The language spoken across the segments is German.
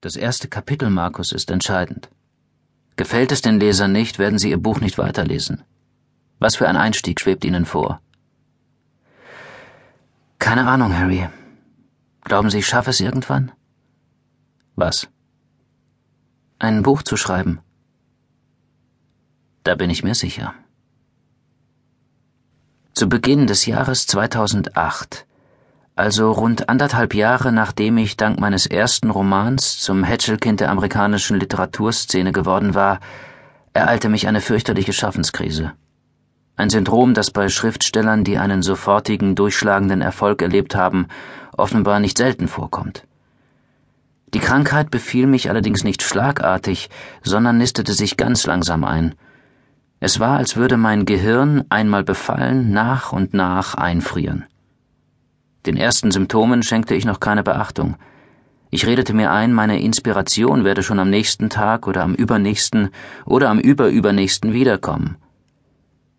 Das erste Kapitel, Markus, ist entscheidend. Gefällt es den Lesern nicht, werden sie ihr Buch nicht weiterlesen. Was für ein Einstieg schwebt ihnen vor? Keine Ahnung, Harry. Glauben Sie, ich schaffe es irgendwann? Was? Ein Buch zu schreiben. Da bin ich mir sicher. Zu Beginn des Jahres 2008 also rund anderthalb Jahre nachdem ich dank meines ersten Romans zum Hätschelkind der amerikanischen Literaturszene geworden war, ereilte mich eine fürchterliche Schaffenskrise. Ein Syndrom, das bei Schriftstellern, die einen sofortigen, durchschlagenden Erfolg erlebt haben, offenbar nicht selten vorkommt. Die Krankheit befiel mich allerdings nicht schlagartig, sondern nistete sich ganz langsam ein. Es war, als würde mein Gehirn, einmal befallen, nach und nach einfrieren. Den ersten Symptomen schenkte ich noch keine Beachtung. Ich redete mir ein, meine Inspiration werde schon am nächsten Tag oder am übernächsten oder am überübernächsten wiederkommen.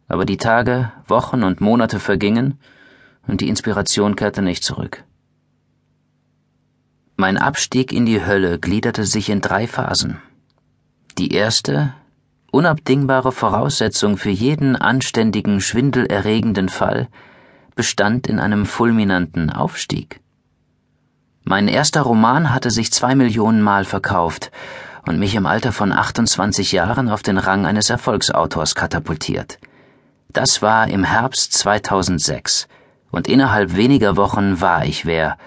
Aber die Tage, Wochen und Monate vergingen und die Inspiration kehrte nicht zurück. Mein Abstieg in die Hölle gliederte sich in drei Phasen. Die erste, unabdingbare Voraussetzung für jeden anständigen, schwindelerregenden Fall, bestand in einem fulminanten Aufstieg. Mein erster Roman hatte sich zwei Millionen Mal verkauft und mich im Alter von 28 Jahren auf den Rang eines Erfolgsautors katapultiert. Das war im Herbst 2006 und innerhalb weniger Wochen war ich wer.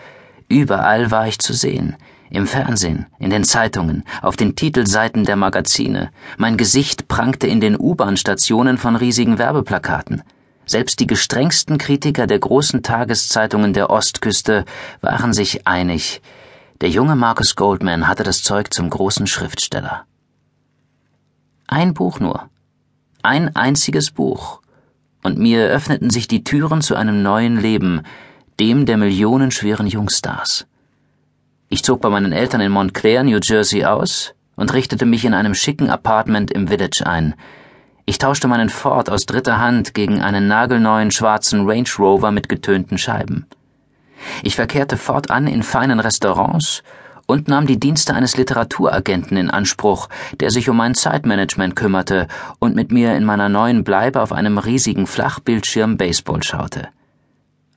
Überall war ich zu sehen. Im Fernsehen, in den Zeitungen, auf den Titelseiten der Magazine. Mein Gesicht prangte in den U-Bahn-Stationen von riesigen Werbeplakaten. Selbst die gestrengsten Kritiker der großen Tageszeitungen der Ostküste waren sich einig, der junge Marcus Goldman hatte das Zeug zum großen Schriftsteller. Ein Buch nur. Ein einziges Buch. Und mir öffneten sich die Türen zu einem neuen Leben, dem der millionenschweren Jungstars. Ich zog bei meinen Eltern in Montclair, New Jersey aus und richtete mich in einem schicken Apartment im Village ein, ich tauschte meinen Ford aus dritter Hand gegen einen nagelneuen schwarzen Range Rover mit getönten Scheiben. Ich verkehrte fortan in feinen Restaurants und nahm die Dienste eines Literaturagenten in Anspruch, der sich um mein Zeitmanagement kümmerte und mit mir in meiner neuen Bleibe auf einem riesigen Flachbildschirm Baseball schaute.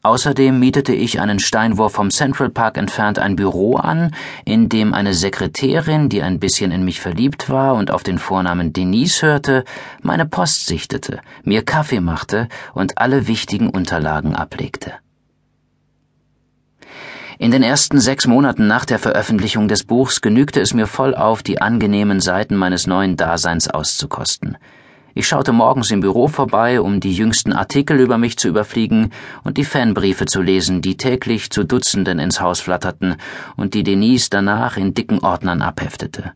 Außerdem mietete ich einen Steinwurf vom Central Park entfernt ein Büro an, in dem eine Sekretärin, die ein bisschen in mich verliebt war und auf den Vornamen Denise hörte, meine Post sichtete, mir Kaffee machte und alle wichtigen Unterlagen ablegte. In den ersten sechs Monaten nach der Veröffentlichung des Buchs genügte es mir vollauf, die angenehmen Seiten meines neuen Daseins auszukosten. Ich schaute morgens im Büro vorbei, um die jüngsten Artikel über mich zu überfliegen und die Fanbriefe zu lesen, die täglich zu Dutzenden ins Haus flatterten und die Denise danach in dicken Ordnern abheftete.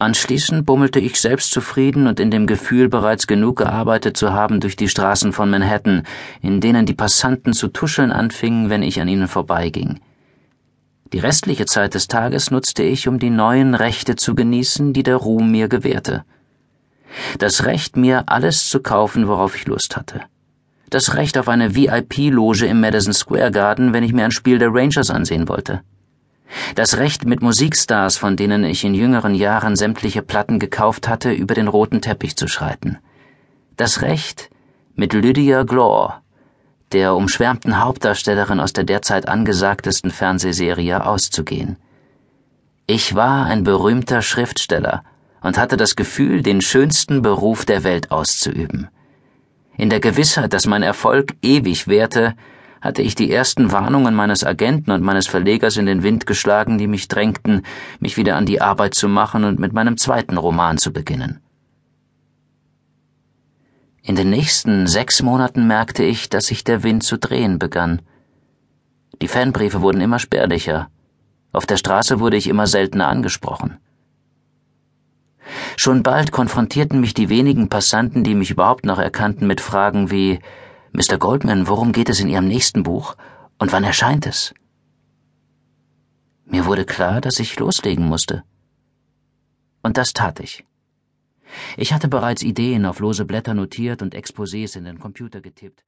Anschließend bummelte ich selbstzufrieden und in dem Gefühl, bereits genug gearbeitet zu haben, durch die Straßen von Manhattan, in denen die Passanten zu tuscheln anfingen, wenn ich an ihnen vorbeiging. Die restliche Zeit des Tages nutzte ich, um die neuen Rechte zu genießen, die der Ruhm mir gewährte das Recht, mir alles zu kaufen, worauf ich Lust hatte. Das Recht auf eine VIP-Loge im Madison Square Garden, wenn ich mir ein Spiel der Rangers ansehen wollte. Das Recht, mit Musikstars, von denen ich in jüngeren Jahren sämtliche Platten gekauft hatte, über den roten Teppich zu schreiten. Das Recht, mit Lydia Glore, der umschwärmten Hauptdarstellerin aus der derzeit angesagtesten Fernsehserie, auszugehen. Ich war ein berühmter Schriftsteller, und hatte das Gefühl, den schönsten Beruf der Welt auszuüben. In der Gewissheit, dass mein Erfolg ewig währte, hatte ich die ersten Warnungen meines Agenten und meines Verlegers in den Wind geschlagen, die mich drängten, mich wieder an die Arbeit zu machen und mit meinem zweiten Roman zu beginnen. In den nächsten sechs Monaten merkte ich, dass sich der Wind zu drehen begann. Die Fanbriefe wurden immer spärlicher. Auf der Straße wurde ich immer seltener angesprochen. Schon bald konfrontierten mich die wenigen Passanten, die mich überhaupt noch erkannten, mit Fragen wie Mr. Goldman, worum geht es in Ihrem nächsten Buch und wann erscheint es? Mir wurde klar, dass ich loslegen musste. Und das tat ich. Ich hatte bereits Ideen auf lose Blätter notiert und Exposés in den Computer getippt.